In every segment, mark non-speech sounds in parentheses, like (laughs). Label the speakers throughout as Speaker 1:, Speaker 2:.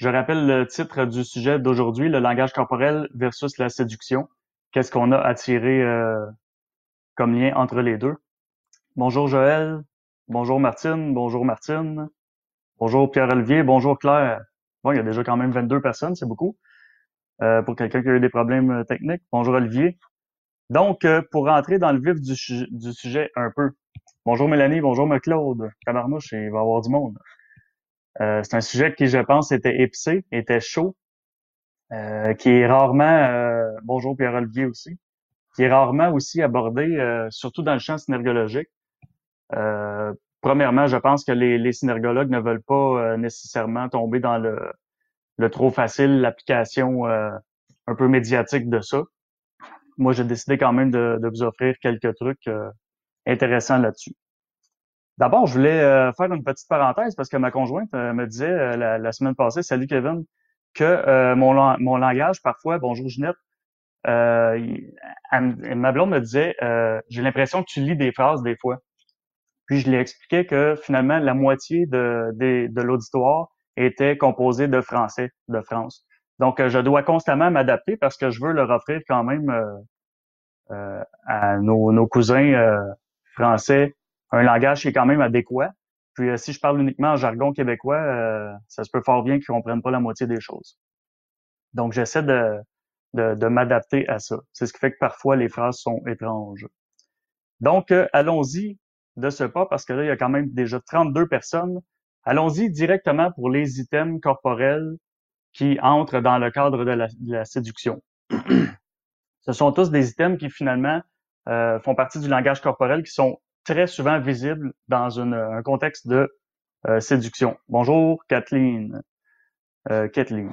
Speaker 1: Je rappelle le titre du sujet d'aujourd'hui, le langage corporel versus la séduction. Qu'est-ce qu'on a tirer euh, comme lien entre les deux? Bonjour Joël, bonjour Martine, bonjour Martine, bonjour Pierre-Olivier, bonjour Claire. Bon, il y a déjà quand même 22 personnes, c'est beaucoup. Euh, pour quelqu'un qui a eu des problèmes euh, techniques. Bonjour Olivier. Donc, pour rentrer dans le vif du, sujet un peu. Bonjour Mélanie, bonjour Claude. Cabarnouche, il va y avoir du monde. Euh, c'est un sujet qui, je pense, était épicé, était chaud, euh, qui est rarement, euh, bonjour Pierre-Olivier aussi, qui est rarement aussi abordé, surtout dans le champ synergologique. premièrement, je pense que les, les synergologues ne veulent pas nécessairement tomber dans le, trop facile, l'application un peu médiatique de ça. Moi, j'ai décidé quand même de, vous offrir quelques trucs intéressants là-dessus. D'abord, je voulais euh, faire une petite parenthèse parce que ma conjointe euh, me disait euh, la, semaine passée, salut Kevin, que mon, mon langage, parfois, bonjour Ginette, ma blonde me disait, j'ai l'impression que tu lis des phrases des fois. Puis je lui expliquais que finalement, la moitié de, de, l'auditoire était composée de Français de France. Donc, je dois constamment m'adapter parce que je veux leur offrir quand même à nos, nos cousins français un langage qui est quand même adéquat. Puis euh, si je parle uniquement en jargon québécois, euh, ça se peut fort bien qu'ils comprennent pas la moitié des choses. Donc j'essaie de, de, m'adapter à ça. C'est ce qui fait que parfois les phrases sont étranges. Donc euh, allons-y de ce pas parce que là il y a quand même déjà 32 personnes. Allons-y directement pour les items corporels qui entrent dans le cadre de la, séduction. (clears throat) ce sont tous des items qui finalement font partie du langage corporel qui sont très souvent visible dans un contexte de euh, séduction. Bonjour, Kathleen. Euh, Kathleen.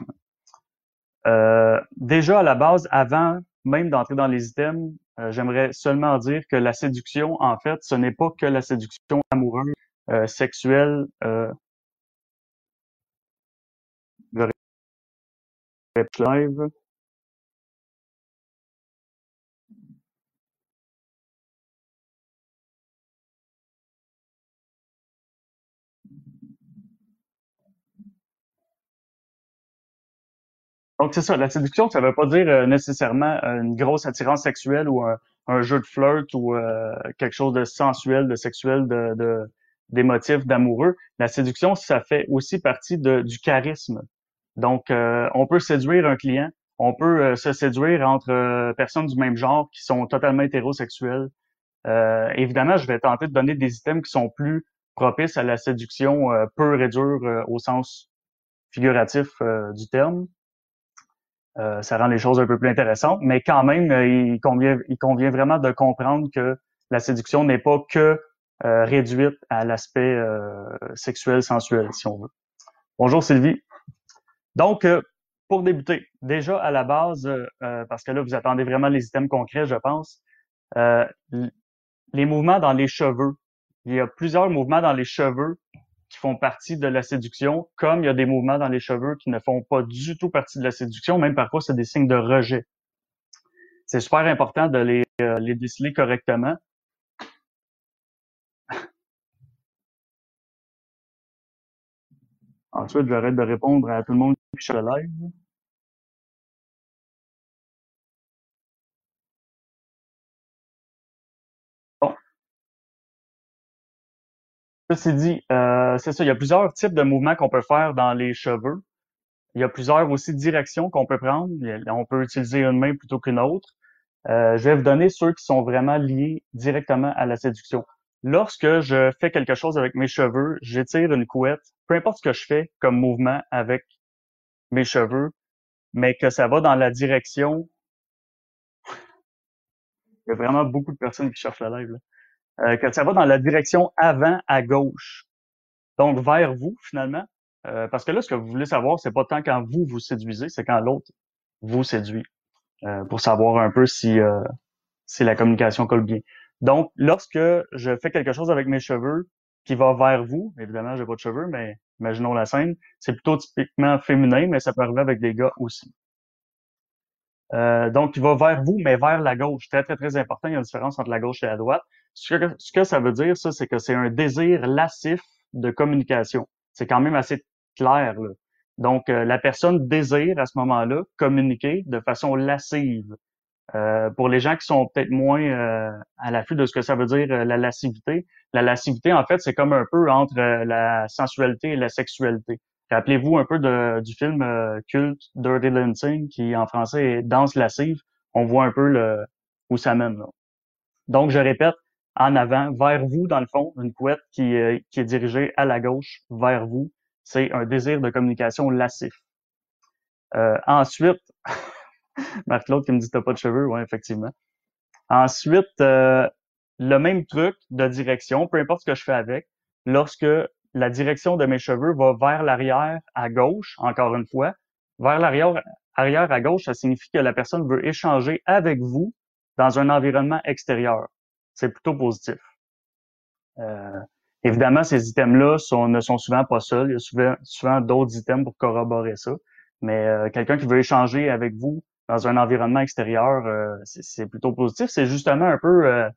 Speaker 1: Euh, déjà à la base, avant même d'entrer dans les items, j'aimerais seulement dire que la séduction, en fait, ce n'est pas que la séduction amoureuse, sexuelle. live. Donc, c'est ça. La séduction, ça veut pas dire euh, nécessairement euh, une grosse attirance sexuelle ou un, jeu de flirt ou euh, quelque chose de sensuel, de sexuel, de, de d'émotif, d'amoureux. La séduction, ça fait aussi partie de, du charisme. Donc, on peut séduire un client, on peut se séduire entre personnes du même genre qui sont totalement hétérosexuelles. évidemment, je vais tenter de donner des items qui sont plus propices à la séduction pure et dure au sens figuratif du terme. Euh, ça rend les choses un peu plus intéressantes, mais quand même, euh, il, convient, il convient vraiment de comprendre que la séduction n'est pas que euh, réduite à l'aspect sexuel, sensuel, si on veut. Bonjour Sylvie. Donc, pour débuter, déjà à la base, parce que là, vous attendez vraiment les items concrets, je pense, les mouvements dans les cheveux. Il y a plusieurs mouvements dans les cheveux qui font partie de la séduction, comme il y a des mouvements dans les cheveux qui ne font pas du tout partie de la séduction, même parfois c'est des signes de rejet. C'est super important de les, euh, les déceler correctement. Ensuite, j'arrête de répondre à tout le monde qui sur le live. Ceci dit, euh, c'est ça, il y a plusieurs types de mouvements qu'on peut faire dans les cheveux. Il y a plusieurs aussi directions qu'on peut prendre. On peut utiliser une main plutôt qu'une autre. Euh, je vais vous donner ceux qui sont vraiment liés directement à la séduction. Lorsque je fais quelque chose avec mes cheveux, j'étire une couette, peu importe ce que je fais comme mouvement avec mes cheveux, mais que ça va dans la direction. Il y a vraiment beaucoup de personnes qui cherchent la live. Là. Euh, que ça va dans la direction avant à gauche. Donc vers vous finalement. Euh, parce que là, ce que vous voulez savoir, c'est pas tant quand vous vous séduisez, c'est quand l'autre vous séduit. Euh, pour savoir un peu si, si la communication colle bien. Donc, lorsque je fais quelque chose avec mes cheveux qui va vers vous, évidemment, j'ai pas de cheveux, mais imaginons la scène, c'est plutôt typiquement féminin, mais ça peut arriver avec des gars aussi. donc, il va vers vous, mais vers la gauche. Très, très, très important. Il y a une différence entre la gauche et la droite. Ce que, ça veut dire, ça, c'est que c'est un désir lascif de communication. C'est quand même assez clair. Là. Donc, euh, la personne désire à ce moment-là communiquer de façon lascive. Euh, pour les gens qui sont peut-être moins euh, à l'affût de ce que ça veut dire la lascivité, la lascivité, en fait, c'est comme un peu entre la sensualité et la sexualité. Rappelez-vous un peu de, du film culte Dirty Dancing, qui en français est Danse lascive. On voit un peu le, où ça mène. Donc, je répète, en avant, vers vous, dans le fond, une couette qui, qui est dirigée à la gauche, vers vous, c'est un désir de communication lascif. Euh, ensuite, (laughs) Marc-Claude qui me dit t'as pas de cheveux, oui, effectivement. Ensuite, euh, le même truc de direction, peu importe ce que je fais avec, lorsque la direction de mes cheveux va vers l'arrière à gauche, encore une fois, vers l'arrière arrière à gauche, ça signifie que la personne veut échanger avec vous dans un environnement extérieur. C'est plutôt positif. Euh, Évidemment, ces items-là ne sont souvent pas seuls. Il y a souvent, souvent d'autres items pour corroborer ça. Mais euh, quelqu'un qui veut échanger avec vous dans un environnement extérieur, euh, c'est plutôt positif. C'est justement un peu, euh,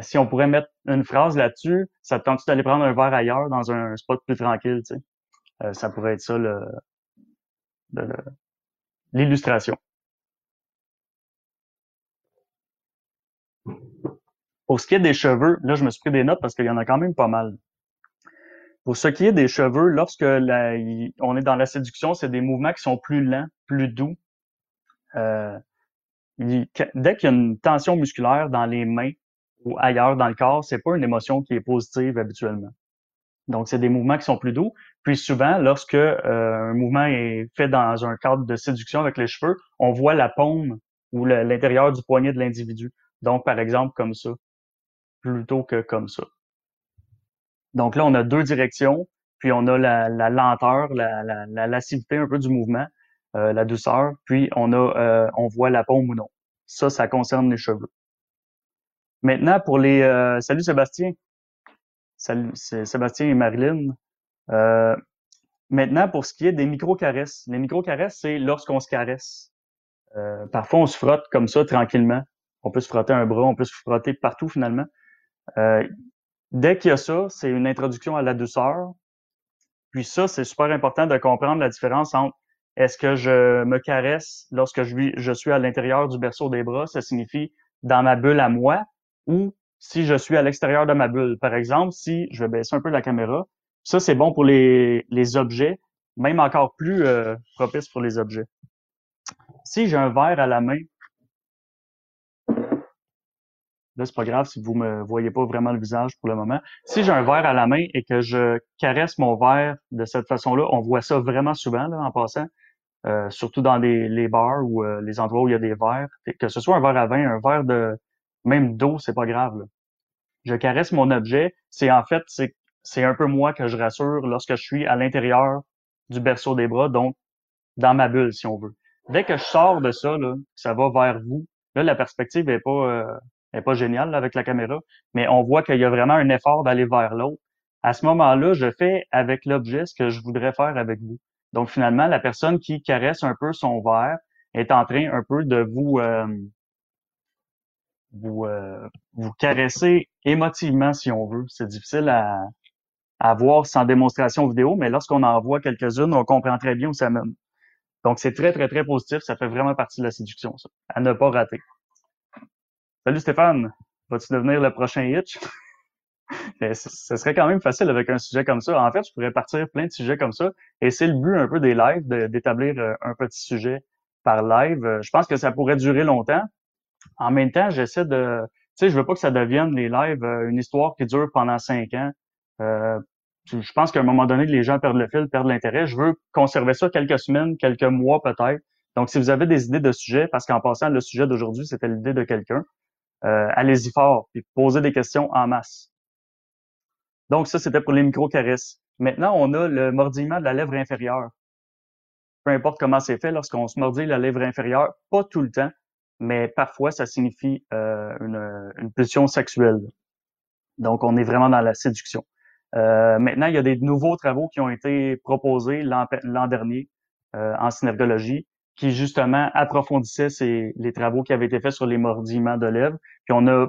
Speaker 1: si on pourrait mettre une phrase là-dessus, ça te tente d'aller prendre un verre ailleurs dans un spot plus tranquille. Tu sais? ça pourrait être ça l'illustration. Pour ce qui est des cheveux, là, je me suis pris des notes parce qu'il y en a quand même pas mal. Pour ce qui est des cheveux, lorsque on est dans la séduction, c'est des mouvements qui sont plus lents, plus doux. Euh, dès qu'il y a une tension musculaire dans les mains ou ailleurs dans le corps, c'est pas une émotion qui est positive habituellement. Donc, c'est des mouvements qui sont plus doux. Puis souvent, lorsque euh, un mouvement est fait dans un cadre de séduction avec les cheveux, on voit la paume ou l'intérieur du poignet de l'individu. Donc, par exemple, comme ça plutôt que comme ça. Donc là, on a deux directions, puis on a la, lenteur, la, la, la, un peu du mouvement, euh, la douceur, puis on a, euh, on voit la paume ou non. Ça, ça concerne les cheveux. Maintenant, pour les... Euh, salut Sébastien. Salut, c'est Sébastien et Marilyn. maintenant, pour ce qui est des micro-caresses. Les micro-caresses, c'est lorsqu'on se caresse. parfois, on se frotte comme ça, tranquillement. On peut se frotter un bras, on peut se frotter partout, finalement. Euh, dès qu'il y a ça, c'est une introduction à la douceur. Puis ça, c'est super important de comprendre la différence entre est-ce que je me caresse lorsque je, suis à l'intérieur du berceau des bras, ça signifie dans ma bulle à moi, ou si je suis à l'extérieur de ma bulle. Par exemple, si je vais baisser un peu la caméra, ça c'est bon pour les, les objets, même encore plus euh, propice pour les objets. Si j'ai un verre à la main, Là, c'est pas grave si vous me voyez pas vraiment le visage pour le moment. Si j'ai un verre à la main et que je caresse mon verre de cette façon-là, on voit ça vraiment souvent là, en passant, euh, surtout dans les, les bars ou euh, les endroits où il y a des verres. Que ce soit un verre à vin, un verre de même d'eau, c'est pas grave. Là. Je caresse mon objet. C'est en fait, c'est, c'est un peu moi que je rassure lorsque je suis à l'intérieur du berceau des bras, donc dans ma bulle, si on veut. Dès que je sors de ça, là, ça va vers vous. Là, la perspective est pas euh, elle pas géniale avec la caméra, mais on voit qu'il y a vraiment un effort d'aller vers l'autre. À ce moment-là, je fais avec l'objet ce que je voudrais faire avec vous. Donc finalement, la personne qui caresse un peu son verre est en train un peu de vous euh, vous, euh, vous caresser émotivement si on veut. C'est difficile à, à voir sans démonstration vidéo, mais lorsqu'on en voit quelques-unes, on comprend très bien où ça mène. Donc c'est très très très positif, ça fait vraiment partie de la séduction, ça, à ne pas rater. Salut Stéphane, vas-tu devenir le prochain Hitch? (laughs) ce serait quand même facile avec un sujet comme ça. En fait, je pourrais partir plein de sujets comme ça. Et c'est le but un peu des lives, d'établir euh, un petit sujet par live. Euh, je pense que ça pourrait durer longtemps. En même temps, j'essaie de... Tu sais, je veux pas que ça devienne les lives euh, une histoire qui dure pendant cinq ans. je pense qu'à un moment donné, les gens perdent le fil, perdent l'intérêt. Je veux conserver ça quelques semaines, quelques mois peut-être. Donc, si vous avez des idées de sujets, parce qu'en passant, le sujet d'aujourd'hui, c'était l'idée de quelqu'un, euh, allez-y fort, puis posez des questions en masse. Donc ça, c'était pour les micro-caresses. Maintenant, on a le mordillement de la lèvre inférieure. Peu importe comment c'est fait, lorsqu'on se mordit la lèvre inférieure, pas tout le temps, mais parfois ça signifie euh, une, une pulsion sexuelle. Donc, on est vraiment dans la séduction. Euh, maintenant, il y a des nouveaux travaux qui ont été proposés l'an dernier euh, en synergologie qui justement approfondissait ces, les travaux qui avaient été faits sur les mordillements de lèvres. Puis on a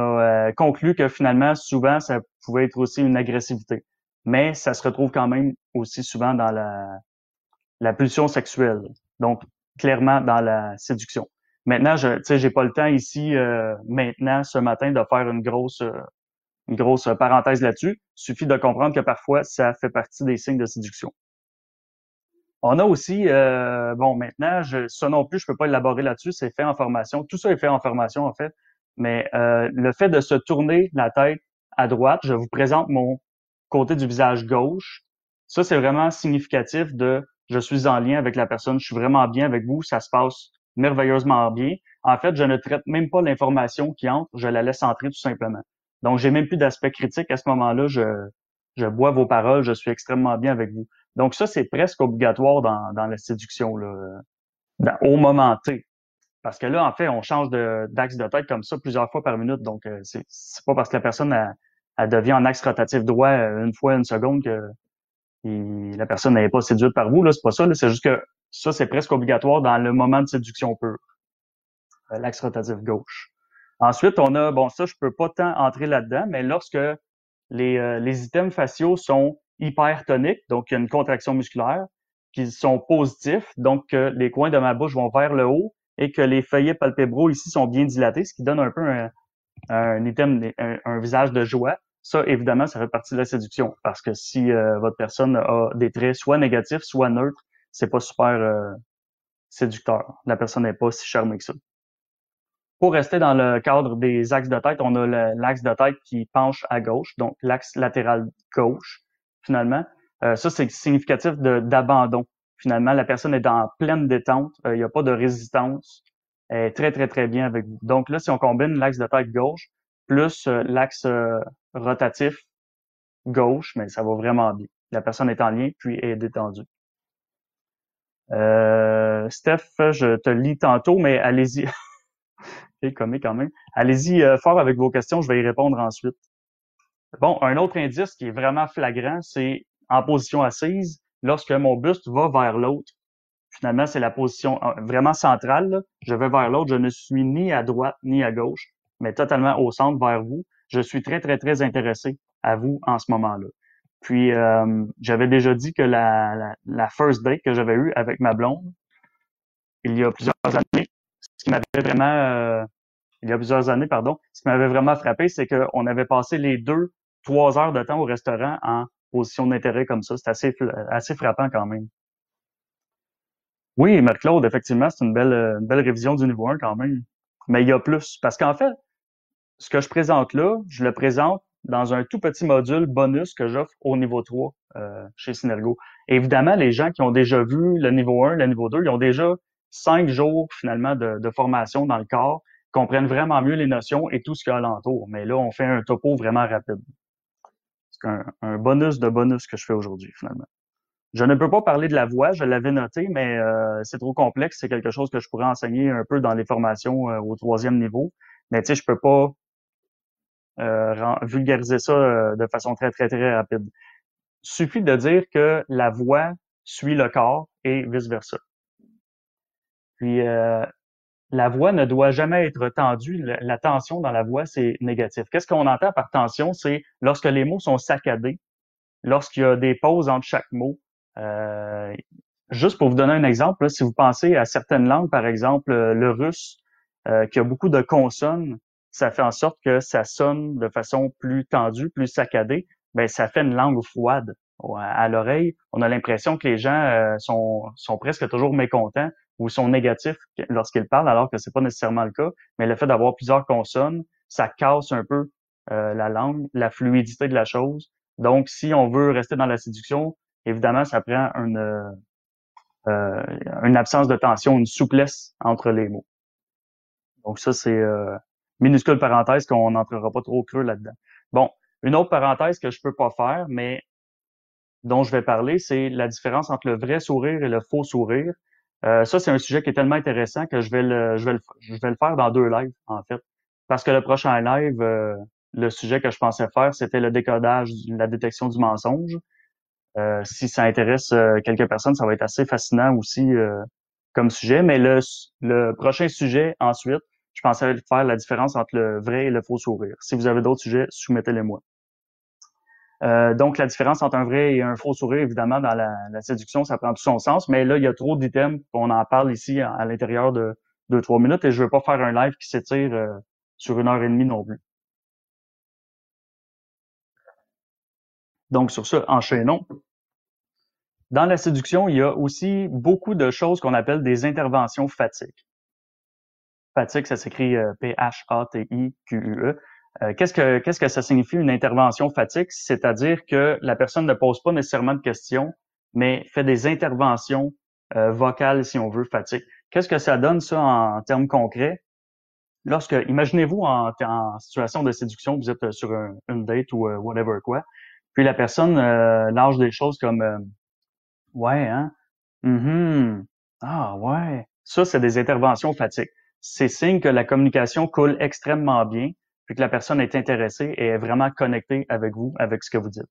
Speaker 1: euh, conclu que finalement, souvent, ça pouvait être aussi une agressivité. mais ça se retrouve quand même aussi souvent dans la, la pulsion sexuelle. Donc, clairement dans la séduction. Maintenant, je sais, j'ai pas le temps ici euh, maintenant ce matin de faire une grosse une grosse parenthèse là-dessus. Suffit de comprendre que parfois ça fait partie des signes de séduction. On a aussi, euh, bon, maintenant, je, ça non plus, je peux pas élaborer là-dessus, c'est fait en formation. Tout ça est fait en formation, en fait. Mais le fait de se tourner la tête à droite, je vous présente mon côté du visage gauche. Ça, c'est vraiment significatif de je suis en lien avec la personne, je suis vraiment bien avec vous, ça se passe merveilleusement bien. En fait, je ne traite même pas l'information qui entre, je la laisse entrer tout simplement. Donc, j'ai même plus d'aspect critique à ce moment-là. Je, je bois vos paroles, je suis extrêmement bien avec vous. Donc, ça, c'est presque obligatoire dans, dans la séduction, là, au moment T. Parce que là, en fait, on change d'axe de, tête comme ça plusieurs fois par minute. Donc, euh, c'est pas parce que la personne elle devient en axe rotatif droit euh, une fois une seconde que la personne n'est pas séduite par vous. Là, c'est pas ça. C'est juste que ça, c'est presque obligatoire dans le moment de séduction pure. Euh, l'axe rotatif gauche. Ensuite, on a, bon, ça, je peux pas tant entrer là-dedans, mais lorsque les, euh, les items faciaux sont hypertoniques, donc il y a une contraction musculaire, qui sont positifs, donc les coins de ma bouche vont vers le haut et que les feuillets palpébraux ici sont bien dilatés, ce qui donne un peu un, un item, un visage de joie. Ça, évidemment, ça fait partie de la séduction parce que si euh, votre personne a des traits soit négatifs, soit neutres, c'est pas super euh, séducteur. La personne n'est pas si charmée que ça. Pour rester dans le cadre des axes de tête, on a l'axe de tête qui penche à gauche, donc l'axe latéral gauche, finalement. Euh, ça, c'est significatif d'abandon. Finalement, la personne est en pleine détente, il n'y a pas de résistance, elle est très, très, très bien avec vous. Donc là, si on combine l'axe de tête gauche plus l'axe rotatif gauche, mais ça va vraiment bien. La personne est en lien, puis est détendue. Euh, Steph, je te lis tantôt, mais allez-y. (laughs) Quand même. Allez-y euh, fort avec vos questions, je vais y répondre ensuite. Bon, un autre indice qui est vraiment flagrant, c'est en position assise, lorsque mon buste va vers l'autre. Finalement, c'est la position euh, vraiment centrale. Je vais vers l'autre, je ne suis ni à droite ni à gauche, mais totalement au centre vers vous je suis très, très, très intéressé à vous en ce moment-là. Puis, euh, j'avais déjà dit que la, la, first date que j'avais eue avec ma blonde, il y a plusieurs années, ce qui m'avait vraiment, euh, il y a plusieurs années, pardon, ce qui m'avait vraiment frappé, c'est qu'on avait passé les deux, trois heures de temps au restaurant en position d'intérêt comme ça. C'est assez, frappant quand même. Oui, Marc-Claude, effectivement, c'est une belle, belle révision du niveau 1 quand même. Mais il y a plus. Parce qu'en fait, ce que je présente là, je le présente dans un tout petit module bonus que j'offre au niveau 3 euh, chez Synergo. évidemment, les gens qui ont déjà vu le niveau 1, le niveau 2, ils ont déjà cinq jours finalement de, formation dans le corps, comprennent vraiment mieux les notions et tout ce qu'il y a alentour. Mais là, on fait un topo vraiment rapide. C'est un, bonus de bonus que je fais aujourd'hui finalement. Je ne peux pas parler de la voix, je l'avais noté, mais euh, c'est trop complexe. C'est quelque chose que je pourrais enseigner un peu dans les formations euh, au troisième niveau. Mais tu sais, je peux pas euh, vulgariser ça euh, de façon très, très, très rapide. Suffit de dire que la voix suit le corps et vice-versa. Puis, euh, la voix ne doit jamais être tendue. La, tension dans la voix, c'est négatif. Qu'est-ce qu'on entend par tension? C'est lorsque les mots sont saccadés, lorsqu'il y a des pauses entre chaque mot. Euh, juste pour vous donner un exemple, si vous pensez à certaines langues, par exemple le russe, qui a beaucoup de consonnes, ça fait en sorte que ça sonne de façon plus tendue, plus saccadée, ben ça fait une langue froide à l'oreille. On a l'impression que les gens euh, sont, sont presque toujours mécontents ou sont négatifs lorsqu'ils parlent, alors que c'est pas nécessairement le cas. Mais le fait d'avoir plusieurs consonnes, ça casse un peu euh, la langue, la fluidité de la chose. Donc, si on veut rester dans la séduction, évidemment, ça prend une, euh, une absence de tension, une souplesse entre les mots. Donc ça, c'est minuscule parenthèse qu'on n'entrera pas trop creux là-dedans. Bon, une autre parenthèse que je peux pas faire, mais dont je vais parler, c'est la différence entre le vrai sourire et le faux sourire. Euh, ça, c'est un sujet qui est tellement intéressant que je vais le, faire dans deux lives, en fait. Parce que le prochain live, euh, le sujet que je pensais faire, c'était le décodage, la détection du mensonge. Euh, si ça intéresse quelques personnes, ça va être assez fascinant aussi comme sujet. Mais le, le prochain sujet, ensuite, je pensais faire la différence entre le vrai et le faux sourire. Si vous avez d'autres sujets, soumettez-les moi. Euh, donc, la différence entre un vrai et un faux sourire, évidemment, dans la, séduction, ça prend tout son sens. Mais là, il y a trop d'items qu'on en parle ici à, l'intérieur de deux, trois minutes et je veux pas faire un live qui s'étire euh, sur une heure et demie non plus. Donc, sur ce, enchaînons. Dans la séduction, il y a aussi beaucoup de choses qu'on appelle des interventions fatigue. Fatigue, ça s'écrit euh, P-H-A-T-I-Q-U-E. Euh, qu'est-ce que qu'est-ce que ça signifie une intervention fatigue C'est-à-dire que la personne ne pose pas nécessairement de questions, mais fait des interventions euh, vocales, si on veut, fatigue. Qu'est-ce que ça donne ça en, termes concrets? Lorsque, imaginez-vous en, en, situation de séduction, vous êtes sur une date ou whatever quoi, puis la personne lâche des choses comme Ouais, hein? Mm Ah ouais. Ça, c'est des interventions fatigue. C'est signe que la communication coule extrêmement bien, puis que la personne est intéressée et est vraiment connectée avec vous, avec ce que vous dites.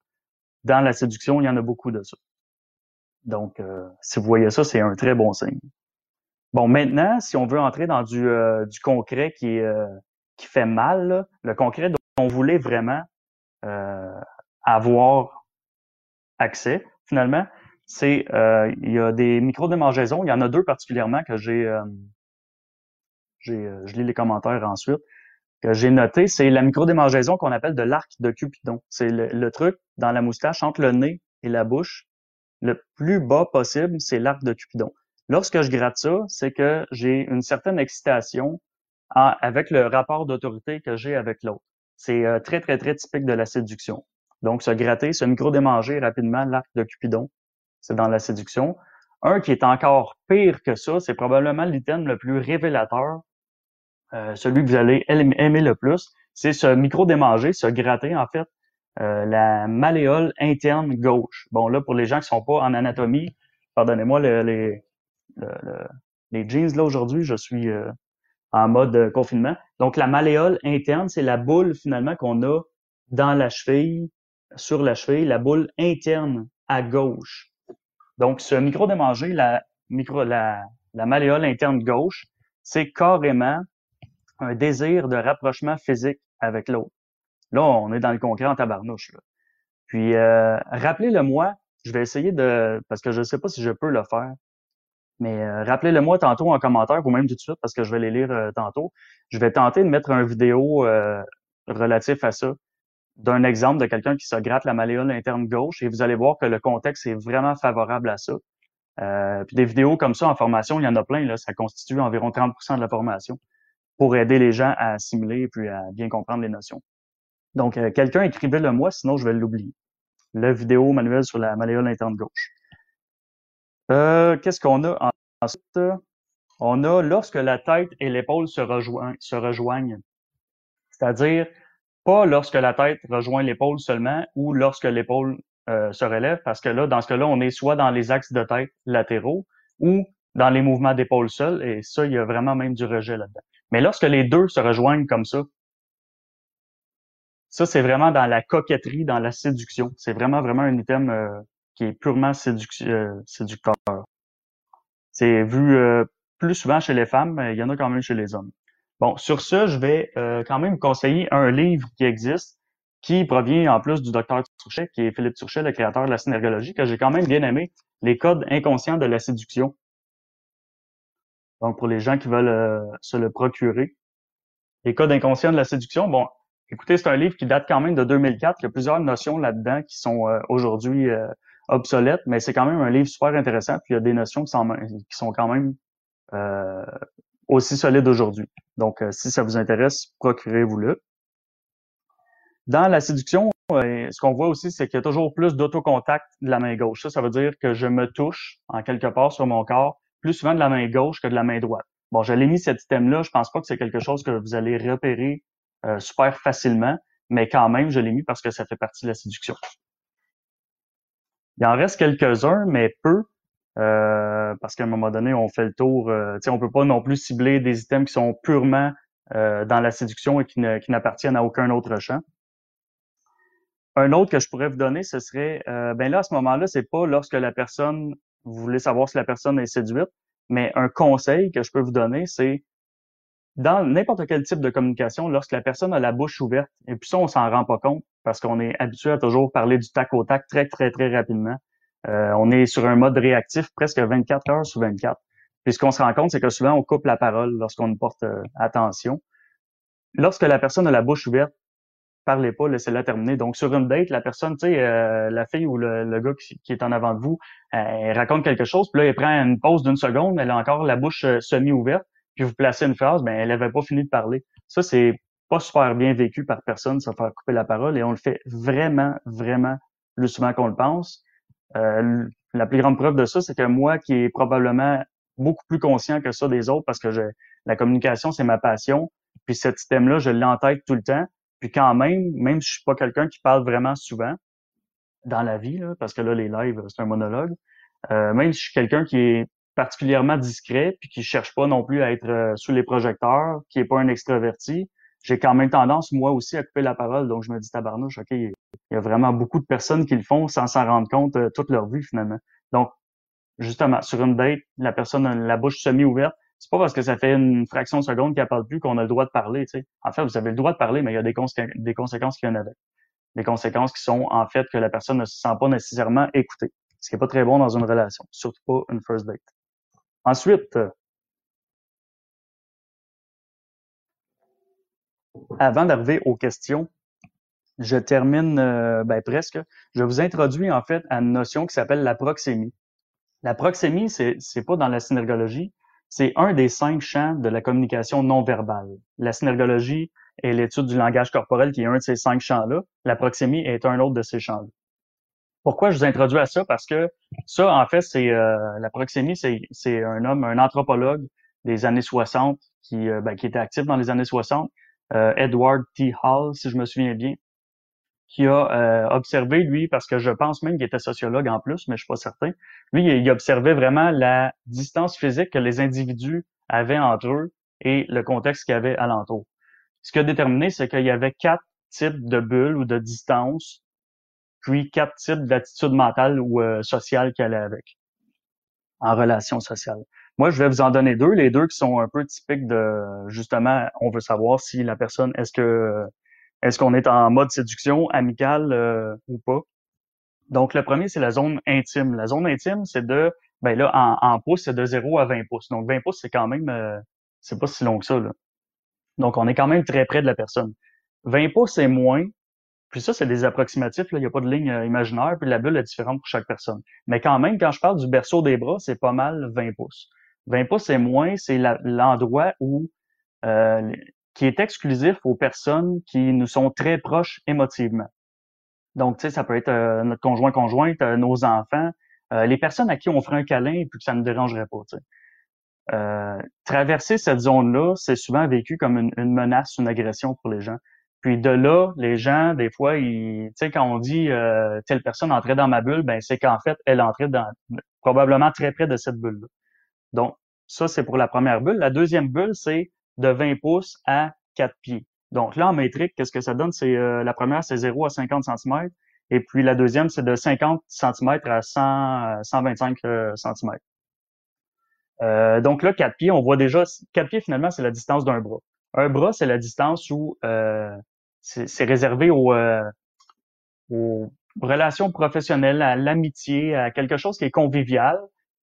Speaker 1: Dans la séduction, il y en a beaucoup de ça. Donc, euh, si vous voyez ça, c'est un très bon signe. Bon, maintenant, si on veut entrer dans du, euh, du concret qui, euh, qui fait mal, le concret dont on voulait vraiment avoir accès, finalement, c'est euh, il y a des micro-démangeaisons. Il y en a deux particulièrement que j'ai, euh, j'ai euh, je lis les commentaires ensuite, j'ai noté. C'est la micro-démangeaison qu'on appelle de l'arc de Cupidon. C'est le, truc dans la moustache entre le nez et la bouche. Le plus bas possible, c'est l'arc de Cupidon. Lorsque je gratte ça, c'est que j'ai une certaine excitation avec le rapport d'autorité que j'ai avec l'autre. C'est très, très, très typique de la séduction. Donc, se gratter, se micro-démanger rapidement l'arc de Cupidon, c'est dans la séduction. Un qui est encore pire que ça, c'est probablement l'item le plus révélateur, euh, celui que vous allez aimer le plus, c'est ce micro-démanger, ce gratter en fait, euh, la malléole interne gauche. Bon là, pour les gens qui sont pas en anatomie, pardonnez-moi les, les jeans là aujourd'hui, je suis euh, en mode confinement. Donc la malléole interne, c'est la boule finalement qu'on a dans la cheville, sur la cheville, la boule interne à gauche. Donc, ce micro-démanger, la, micro, la, la malléole interne gauche, c'est carrément un désir de rapprochement physique avec l'autre. Là, on est dans le concret en tabarnouche. Puis, euh, rappelez-le moi, je vais essayer de, parce que je ne sais pas si je peux le faire, mais euh, rappelez-le moi tantôt en commentaire ou même tout de suite parce que je vais les lire euh, tantôt. Je vais tenter de mettre une vidéo relatif à ça d'un exemple de quelqu'un qui se gratte la malléole interne gauche et vous allez voir que le contexte est vraiment favorable à ça. Puis des vidéos comme ça en formation, il y en a plein, là, ça constitue environ 30% de la formation pour aider les gens à assimiler puis à bien comprendre les notions. Donc, euh, quelqu'un écrivait-le moi, sinon je vais l'oublier. La vidéo manuel sur la malléole interne gauche. Euh, Qu'est-ce qu'on a ensuite? On a lorsque la tête et l'épaule se, rejoignent. C'est-à-dire, pas lorsque la tête rejoint l'épaule seulement ou lorsque l'épaule euh, se relève, parce que là, dans ce cas-là, on est soit dans les axes de tête latéraux ou dans les mouvements d'épaule seuls, et ça, il y a vraiment même du rejet là-dedans. Mais lorsque les deux se rejoignent comme ça, ça, c'est vraiment dans la coquetterie, dans la séduction. C'est vraiment, vraiment un item euh, qui est purement euh, séducteur. C'est vu plus souvent chez les femmes, mais il y en a quand même chez les hommes. Bon, sur ce, je vais euh, quand même conseiller un livre qui existe, qui provient en plus du docteur Turchet, qui est Philippe Turchet, le créateur de la synergologie, que j'ai quand même bien aimé, Les codes inconscients de la séduction. Donc, pour les gens qui veulent euh, se le procurer. Les codes inconscients de la séduction, bon, écoutez, c'est un livre qui date quand même de 2004. Il y a plusieurs notions là-dedans qui sont euh, aujourd'hui obsolètes, mais c'est quand même un livre super intéressant. Puis il y a des notions qui sont, qui sont quand même aussi solide aujourd'hui. Donc, euh, si ça vous intéresse, procurez-vous-le. Dans la séduction, euh, ce qu'on voit aussi, c'est qu'il y a toujours plus d'autocontact de la main gauche. Ça, ça veut dire que je me touche en quelque part sur mon corps plus souvent de la main gauche que de la main droite. Bon, je l'ai mis cet item-là. Je pense pas que c'est quelque chose que vous allez repérer euh, super facilement, mais quand même, je l'ai mis parce que ça fait partie de la séduction. Il en reste quelques-uns, mais peu. Euh, parce qu'à un moment donné, on fait le tour. Euh, on peut pas non plus cibler des items qui sont purement euh, dans la séduction et qui, n'appartiennent à aucun autre champ. Un autre que je pourrais vous donner, ce serait, ben là, à ce moment-là, c'est pas lorsque la personne, vous voulez savoir si la personne est séduite, mais un conseil que je peux vous donner, c'est dans n'importe quel type de communication, lorsque la personne a la bouche ouverte, et puis ça, on s'en rend pas compte parce qu'on est habitué à toujours parler du tac au tac très, très, très rapidement. Euh, on est sur un mode réactif presque 24 heures sur 24. Puis ce qu'on se rend compte, c'est que souvent, on coupe la parole lorsqu'on porte euh, attention. Lorsque la personne a la bouche ouverte, parlez pas, laissez-la terminer. Donc, sur une date, la personne, tu sais, euh, la fille ou le, gars qui, est en avant de vous, elle raconte quelque chose, puis là, elle prend une pause d'une seconde, elle a encore la bouche semi-ouverte, puis vous placez une phrase, ben elle avait pas fini de parler. Ça, c'est pas super bien vécu par personne, ça faire couper la parole, et on le fait vraiment, vraiment plus souvent qu'on le pense. Euh, la plus grande preuve de ça, c'est que moi, qui est probablement beaucoup plus conscient que ça des autres, parce que je, la communication, c'est ma passion, puis ce système-là, je l'ai tout le temps. Puis quand même, même si je suis pas quelqu'un qui parle vraiment souvent dans la vie, là, parce que là, les lives, c'est un monologue, euh, même si je suis quelqu'un qui est particulièrement discret, puis qui cherche pas non plus à être euh, sous les projecteurs, qui est pas un extraverti, j'ai quand même tendance, moi aussi, à couper la parole. Donc, je me dis, tabarnouche, OK, il y a vraiment beaucoup de personnes qui le font sans s'en rendre compte euh, toute leur vie, finalement. Donc, justement, sur une date, la personne a la bouche semi-ouverte. C'est pas parce que ça fait une fraction de seconde qu'elle parle plus qu'on a le droit de parler. En fait, vous avez le droit de parler, mais il y a des, des conséquences qui viennent avec. Des conséquences qui sont, en fait, que la personne ne se sent pas nécessairement écoutée. Ce qui est pas très bon dans une relation. Surtout pas une first date. Ensuite, avant d'arriver aux questions, je termine euh, ben, presque. Je vous introduis en fait à une notion qui s'appelle la proxémie. La proxémie, c'est c'est pas dans la synergologie, c'est un des cinq champs de la communication non verbale. La synergologie est l'étude du langage corporel qui est un de ces cinq champs-là. La proxémie est un autre de ces champs-là. Pourquoi je vous introduis à ça? Parce que ça, en fait, c'est euh, la proxémie, c'est un homme, un anthropologue des années 60 qui, euh, ben, qui était actif dans les années 60, euh, Edward T. Hall, si je me souviens bien, qui a observé, lui, parce que je pense même qu'il était sociologue en plus, mais je suis pas certain. Lui, il observait vraiment la distance physique que les individus avaient entre eux et le contexte qu'il y avait alentour. Ce qui a déterminé, c'est qu'il y avait quatre types de bulles ou de distances puis quatre types d'attitudes mentales ou euh, sociales a avec, en relation sociale. Moi, je vais vous en donner deux, les deux qui sont un peu typiques de, justement, on veut savoir si la personne, est-ce que, est-ce qu'on est en mode séduction, amicale euh, ou pas? Donc, le premier, c'est la zone intime. La zone intime, c'est de, ben là, en, en pouces, c'est de 0 à 20 pouces. Donc, 20 pouces, c'est quand même, euh, c'est pas si long que ça, là. Donc, on est quand même très près de la personne. 20 pouces, c'est moins, puis ça, c'est des approximatifs, il n'y a pas de ligne euh, imaginaire, puis la bulle est différente pour chaque personne. Mais quand même, quand je parle du berceau des bras, c'est pas mal 20 pouces. 20 pouces, c'est moins, c'est l'endroit où euh, qui est exclusif aux personnes qui nous sont très proches émotivement. Donc, tu sais, ça peut être euh, notre conjoint conjointe, nos enfants, les personnes à qui on ferait un câlin et puis que ça ne dérangerait pas. Tu sais. traverser cette zone-là, c'est souvent vécu comme une, une menace, une agression pour les gens. Puis de là, les gens, des fois, ils, tu sais, quand on dit euh, telle personne entrait dans ma bulle, ben c'est qu'en fait, elle entrait dans probablement très près de cette bulle-là. Donc, ça, c'est pour la première bulle. La deuxième bulle, c'est de 20 pouces à 4 pieds. Donc là, en métrique, qu'est-ce que ça donne? C'est euh, la première, c'est 0 à 50 cm. Et puis la deuxième, c'est de 50 cm à 100, 125 cm. Donc là, 4 pieds, on voit déjà, 4 pieds, finalement, c'est la distance d'un bras. Un bras, c'est la distance où euh, c'est réservé euh, aux, relations professionnelles, à l'amitié, à quelque chose qui est convivial,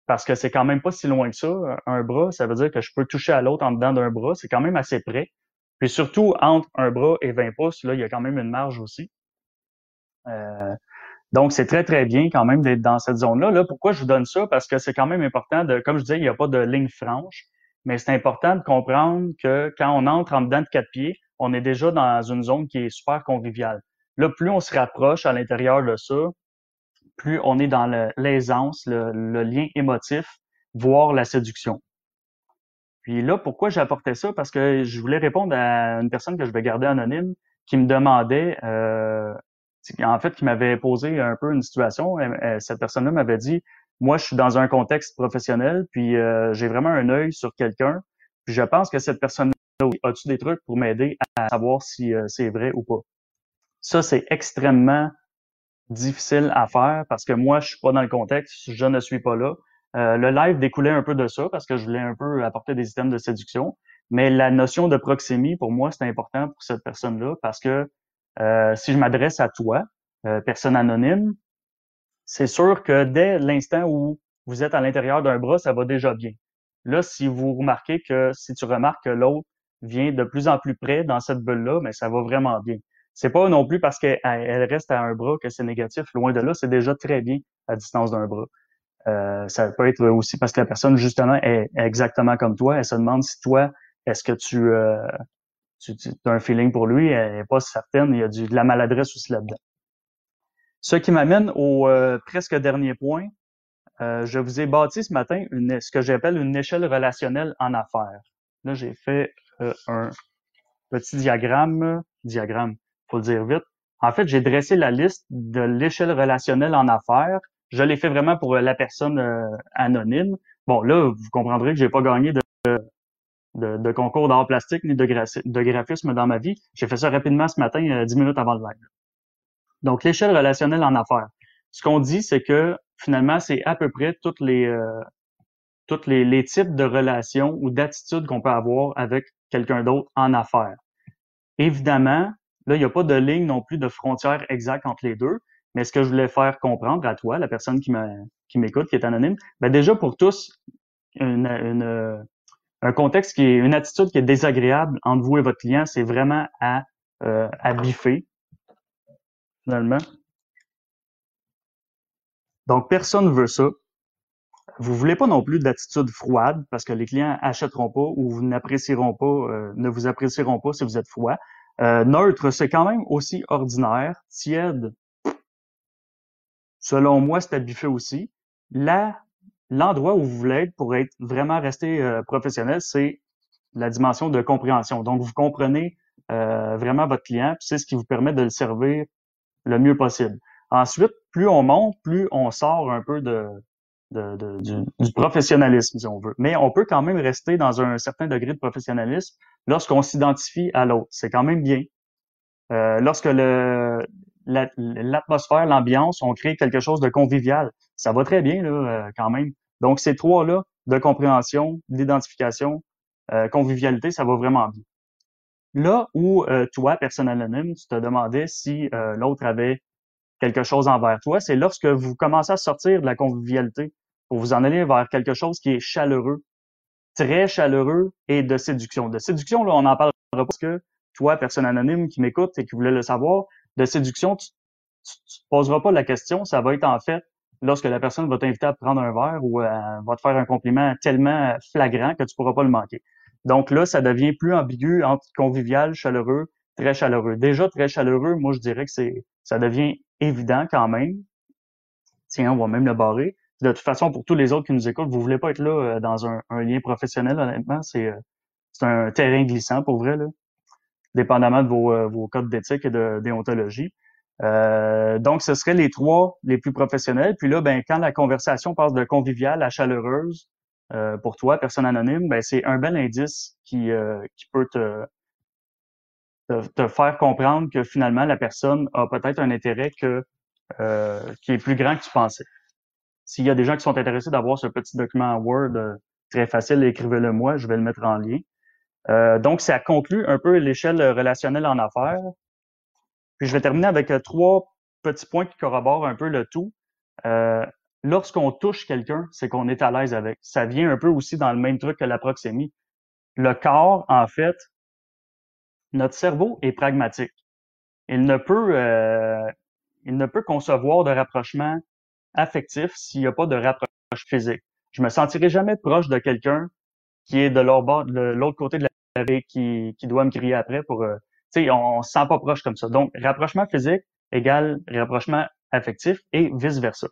Speaker 1: parce que c'est quand même pas si loin que ça. Un bras, ça veut dire que je peux toucher à l'autre en dedans d'un bras, c'est quand même assez près. Puis surtout, entre un bras et 20 pouces, là, il y a quand même une marge aussi. Euh, donc, c'est très, très bien quand même d'être dans cette zone-là. Là, pourquoi je vous donne ça? Parce que c'est quand même important de, comme je disais, il n'y a pas de ligne franche, mais c'est important de comprendre que quand on entre en dedans de quatre pieds, on est déjà dans une zone qui est super conviviale. Là, plus on se rapproche à l'intérieur de ça, plus on est dans l'aisance, le, lien émotif, voire la séduction. Puis là, pourquoi j'ai apporté ça? Parce que je voulais répondre à une personne que je vais garder anonyme qui me demandait, euh, en fait, qui m'avait posé un peu une situation. Cette personne-là m'avait dit, moi, je suis dans un contexte professionnel, puis euh, j'ai vraiment un œil sur quelqu'un, puis je pense que cette personne as-tu des trucs pour m'aider à savoir si euh, c'est vrai ou pas? Ça, c'est extrêmement difficile à faire parce que moi, je suis pas dans le contexte, je ne suis pas là. Euh, le live découlait un peu de ça parce que je voulais un peu apporter des systèmes de séduction. Mais la notion de proxémie, pour moi, c'est important pour cette personne-là parce que euh, si je m'adresse à toi, euh, personne anonyme, c'est sûr que dès l'instant où vous êtes à l'intérieur d'un bras, ça va déjà bien. Là, si vous remarquez que si tu remarques que l'autre vient de plus en plus près dans cette bulle-là, mais ça va vraiment bien. C'est pas non plus parce qu'elle reste à un bras que c'est négatif. Loin de là, c'est déjà très bien à distance d'un bras. Euh, ça peut être aussi parce que la personne, justement, est, exactement comme toi. Elle se demande si toi, est-ce que tu, euh, tu, as un feeling pour lui? Elle n'est pas certaine. Il y a du, de la maladresse aussi là-dedans. Ce qui m'amène au euh, presque dernier point. Euh, je vous ai bâti ce matin une, ce que j'appelle une échelle relationnelle en affaires. Là, j'ai fait euh, un petit diagramme, diagramme, faut le dire vite. En fait, j'ai dressé la liste de l'échelle relationnelle en affaires. Je l'ai fait vraiment pour la personne anonyme. Bon, là, vous comprendrez que j'ai pas gagné de, concours d'art plastique ni de, graphisme dans ma vie. J'ai fait ça rapidement ce matin, dix minutes avant le live. Donc, l'échelle relationnelle en affaires. Ce qu'on dit, c'est que finalement, c'est à peu près toutes les, euh, les, types de relations ou d'attitudes qu'on peut avoir avec quelqu'un d'autre en affaires. Évidemment, là, il n'y a pas de ligne non plus de frontière exacte entre les deux, mais ce que je voulais faire comprendre à toi, la personne qui m'écoute, qui est anonyme, ben déjà pour tous, une, une, un contexte qui est, une attitude qui est désagréable entre vous et votre client, c'est vraiment à, euh, à biffer, finalement. Donc, personne ne veut ça. Vous voulez pas non plus d'attitude froide parce que les clients achèteront pas ou vous n'apprécieront pas, euh, ne vous apprécieront pas si vous êtes froid. Euh, neutre, c'est quand même aussi ordinaire. Tiède, selon moi, c'est à aussi. Là, l'endroit où vous voulez être pour être vraiment resté euh, professionnel, c'est la dimension de compréhension. Donc, vous comprenez vraiment votre client, c'est ce qui vous permet de le servir le mieux possible. Ensuite, plus on monte, plus on sort un peu de, de, du, professionnalisme, si on veut. Mais on peut quand même rester dans un certain degré de professionnalisme lorsqu'on s'identifie à l'autre. C'est quand même bien. Euh, lorsque le l'atmosphère, l'ambiance, on crée quelque chose de convivial. Ça va très bien là, euh, quand même. Donc ces trois-là, de compréhension, d'identification, euh, convivialité, ça va vraiment bien. Là où euh, toi, personne anonyme, tu te demandais si euh, l'autre avait quelque chose envers toi, c'est lorsque vous commencez à sortir de la convivialité pour vous en aller vers quelque chose qui est chaleureux, très chaleureux et de séduction. De séduction, là, on en parlera pas parce que toi, personne anonyme qui m'écoute et qui voulait le savoir, de séduction, tu, tu, te poseras pas la question, ça va être en fait lorsque la personne va t'inviter à prendre un verre ou euh, va te faire un compliment tellement flagrant que tu pourras pas le manquer. Donc là, ça devient plus ambigu entre convivial, chaleureux, très chaleureux. Déjà très chaleureux, moi je dirais que c'est ça devient évident quand même. Tiens, on va même le barrer. De toute façon, pour tous les autres qui nous écoutent, vous voulez pas être là euh, dans un, lien professionnel, honnêtement, c'est euh, c'est un terrain glissant pour vrai, là, dépendamment de vos, euh, vos codes d'éthique et de déontologie. donc, ce seraient les trois les plus professionnels. Puis là, ben, quand la conversation passe de convivial à chaleureuse, euh, pour toi, personne anonyme, ben, c'est un bel indice qui, euh, qui peut te, te, faire comprendre que finalement, la personne a peut-être un intérêt que, euh, qui est plus grand que tu pensais. S'il y a des gens qui sont intéressés d'avoir ce petit document Word très facile, écrivez-le moi, je vais le mettre en lien. donc, ça conclut un peu l'échelle relationnelle en affaires. Puis je vais terminer avec trois petits points qui corroborent un peu le tout. Euh, lorsqu'on touche quelqu'un, c'est qu'on est à l'aise avec. Ça vient un peu aussi dans le même truc que la proxémie. Le corps, en fait, notre cerveau est pragmatique. Il ne peut, euh, il ne peut concevoir de rapprochement affectif s'il n'y a pas de rapprochement physique. Je me sentirai jamais proche de quelqu'un qui est de l'autre côté de la rue, qui, qui doit me crier après pour, euh, tu sais, on, on se sent pas proche comme ça. Donc, rapprochement physique égale rapprochement affectif et vice versa.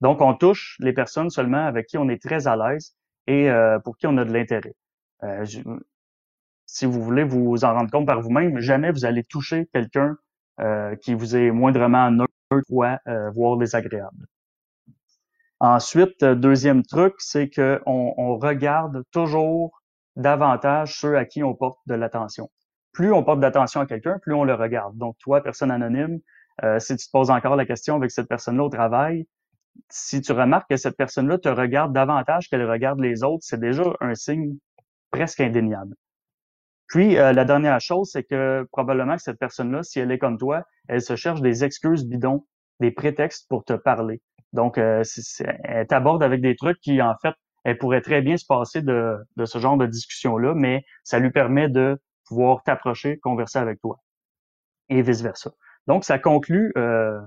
Speaker 1: Donc, on touche les personnes seulement avec qui on est très à l'aise et euh, pour qui on a de l'intérêt. Euh, si vous voulez vous en rendre compte par vous-même, jamais vous allez toucher quelqu'un euh, qui vous est moindrement neutre ou voire désagréable. Ensuite, deuxième truc, c'est qu'on on regarde toujours davantage ceux à qui on porte de l'attention. Plus on porte d'attention à quelqu'un, plus on le regarde. Donc, toi, personne anonyme, si tu te poses encore la question avec cette personne-là au travail, si tu remarques que cette personne-là te regarde davantage qu'elle regarde les autres, c'est déjà un signe presque indéniable. Puis, euh, la dernière chose, c'est que probablement que cette personne-là, si elle est comme toi, elle se cherche des excuses bidons, des prétextes pour te parler. Donc, euh, elle t'aborde avec des trucs qui, en fait, elle pourrait très bien se passer de, de ce genre de discussion-là, mais ça lui permet de pouvoir t'approcher, converser avec toi et vice-versa. Donc, ça conclut euh,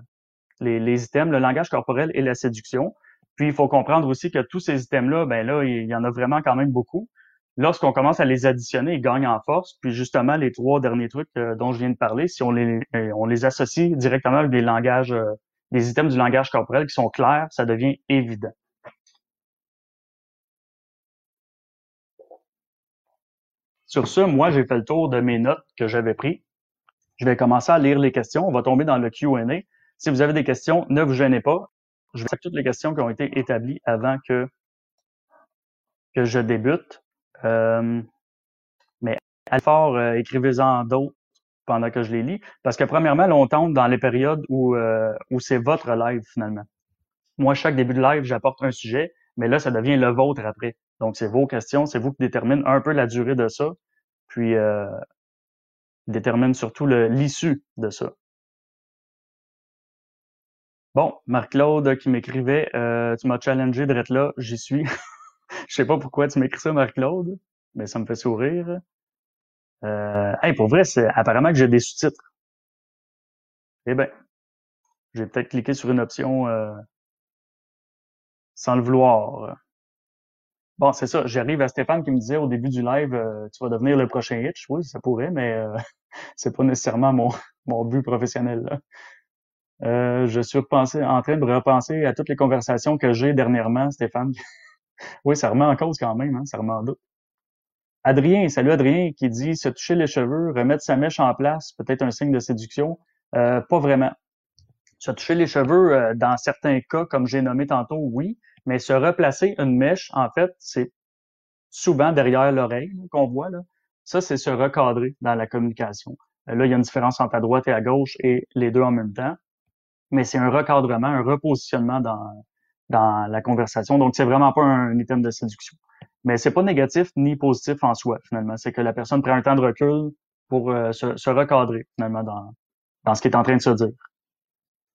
Speaker 1: les, les, items, le langage corporel et la séduction. Puis, il faut comprendre aussi que tous ces items-là, ben là, il y en a vraiment quand même beaucoup. Lorsqu'on commence à les additionner, ils gagnent en force. Puis, justement, les trois derniers trucs euh, dont je viens de parler, si on les, on les associe directement avec des langages, euh, des items du langage corporel qui sont clairs, ça devient évident. Sur ce, moi, j'ai fait le tour de mes notes que j'avais prises. Je vais commencer à lire les questions. On va tomber dans le Q&A. Si vous avez des questions, ne vous gênez pas. Je vais faire toutes les questions qui ont été établies avant que, que je débute. Euh, mais fort, euh, écrivez-en d'autres pendant que je les lis. Parce que premièrement, on tombe dans les périodes où, euh, où c'est votre live finalement. Moi, chaque début de live, j'apporte un sujet, mais là, ça devient le vôtre après. Donc, c'est vos questions, c'est vous qui déterminez un peu la durée de ça. Puis, euh, détermine surtout l'issue de ça. Bon, Marc-Claude qui m'écrivait euh, Tu m'as challengé d'être là, j'y suis. (laughs) Je sais pas pourquoi tu m'écris ça, Marc-Claude, mais ça me fait sourire. Euh, hey, pour vrai, c'est apparemment que j'ai des sous-titres. Eh ben, j'ai peut-être cliqué sur une option euh, sans le vouloir. Bon, c'est ça. J'arrive à Stéphane qui me disait au début du live, euh, tu vas devenir le prochain Hitch. Oui, ça pourrait, mais euh, (laughs) c'est pas nécessairement mon, (laughs) mon but professionnel. Là. Euh, je suis repensé, en train de repenser à toutes les conversations que j'ai dernièrement, Stéphane. (laughs) oui, ça remet en cause quand même, hein, ça remet en doute. Adrien, salut Adrien, qui dit se toucher les cheveux, remettre sa mèche en place, peut-être un signe de séduction. pas vraiment. Se toucher les cheveux, dans certains cas, comme j'ai nommé tantôt, oui, mais se replacer une mèche, en fait, c'est souvent derrière l'oreille qu'on voit. Là. Ça, c'est se recadrer dans la communication. Euh, là, il y a une différence entre la droite et la gauche et les deux en même temps. Mais c'est un recadrement, un repositionnement dans, dans la conversation. Donc, c'est vraiment pas un, item de séduction. Mais c'est pas négatif ni positif en soi, finalement. C'est que la personne prend un temps de recul pour euh, se, se, recadrer, finalement, dans, dans ce qui est en train de se dire.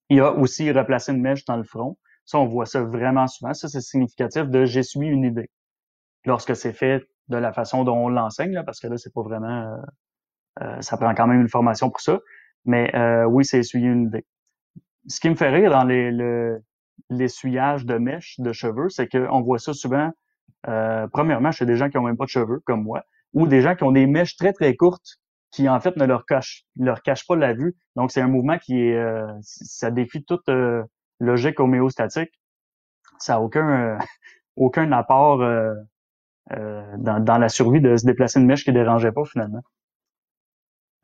Speaker 1: Il y a aussi replacer une mèche dans le front. Ça, on voit ça vraiment souvent. Ça, c'est significatif de j'essuie une idée. Lorsque c'est fait de la façon dont on l'enseigne, parce que là, c'est pas vraiment. Euh, euh, ça prend quand même une formation pour ça. Mais euh, oui, c'est essuyer une idée. Ce qui me fait rire dans les, l'essuyage de mèches de cheveux, c'est qu'on voit ça souvent, premièrement, chez des gens qui ont même pas de cheveux, comme moi, ou des gens qui ont des mèches très, très courtes qui, en fait, ne leur cachent, leur cachent pas la vue. Donc, c'est un mouvement qui est, ça défie toute logique homéostatique, ça n'a aucun, euh, (laughs) aucun apport euh, euh, dans, la survie de se déplacer une mèche qui dérangeait pas finalement.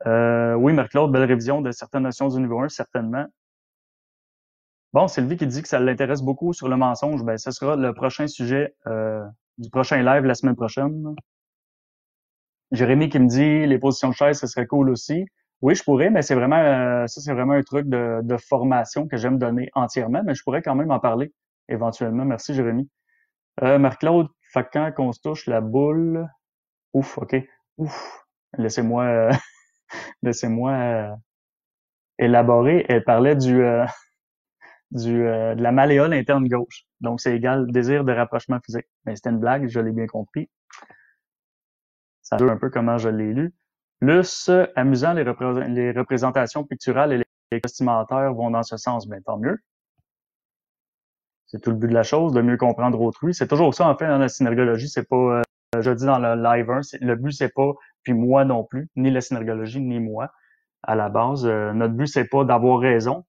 Speaker 1: oui, Marc-Claude, belle révision de certaines notions du niveau 1, certainement. Bon, Sylvie qui dit que ça l'intéresse beaucoup sur le mensonge, ben ce sera le prochain sujet du prochain live la semaine prochaine. Jérémy qui me dit les positions de chaise, ce serait cool aussi. Oui, je pourrais, mais c'est vraiment euh, ça, c'est vraiment un truc de, formation que j'aime donner entièrement, mais je pourrais quand même en parler éventuellement. Merci, Jérémy. Euh, Marc-Claude, fait quand qu'on se touche la boule. Ouf, OK. Ouf. Laissez-moi euh, (laughs) laissez-moi euh, élaborer. Elle parlait du du de la malléole interne gauche. Donc, c'est égal désir de rapprochement physique. Mais c'était une blague, je l'ai bien compris. Ça veut un peu comment je l'ai lu. Plus amusant, les, représentations picturales et les vestimentaires vont dans ce sens, bien tant mieux. C'est tout le but de la chose, de mieux comprendre autrui. C'est toujours ça, en fait, dans la synergologie. C'est pas, euh, je dis dans le live 1, le but, c'est pas, puis moi non plus, ni la synergologie, ni moi, à la base. Euh, notre but, c'est pas d'avoir raison.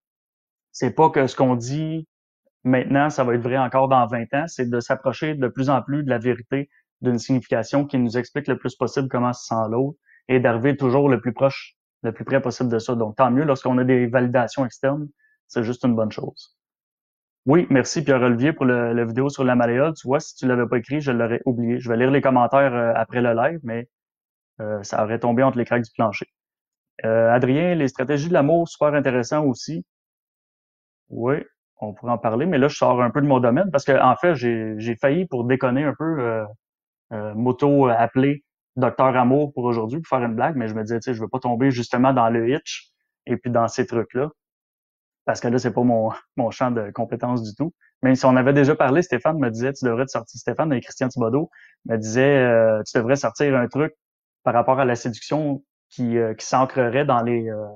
Speaker 1: C'est pas que ce qu'on dit maintenant, ça va être vrai encore dans 20 ans. C'est de s'approcher de plus en plus de la vérité d'une signification qui nous explique le plus possible comment se sent l'autre et d'arriver toujours le plus proche, le plus près possible de ça. Donc, tant mieux lorsqu'on a des validations externes, c'est juste une bonne chose. Oui, merci Pierre-Olivier pour le, la vidéo sur la malléole. Tu vois, si tu l'avais pas écrit, je l'aurais oublié. Je vais lire les commentaires euh, après le live, mais euh, ça aurait tombé entre les craques du plancher. Euh, Adrien, les stratégies de l'amour, super intéressant aussi. Oui, on pourrait en parler, mais là, je sors un peu de mon domaine parce que en fait, j'ai failli pour déconner un peu euh, moto appelé docteur amour pour aujourd'hui pour faire une blague, mais je me disais, tu sais, je veux pas tomber justement dans le hitch et puis dans ces trucs-là. Parce que là, c'est pas mon, (laughs) mon champ de compétences du tout. Même si on avait déjà parlé, Stéphane me disait, tu devrais te sortir, Stéphane et Christian Thibodeau me disait, euh, tu devrais sortir un truc par rapport à la séduction qui, euh, qui s'ancrerait dans les, euh,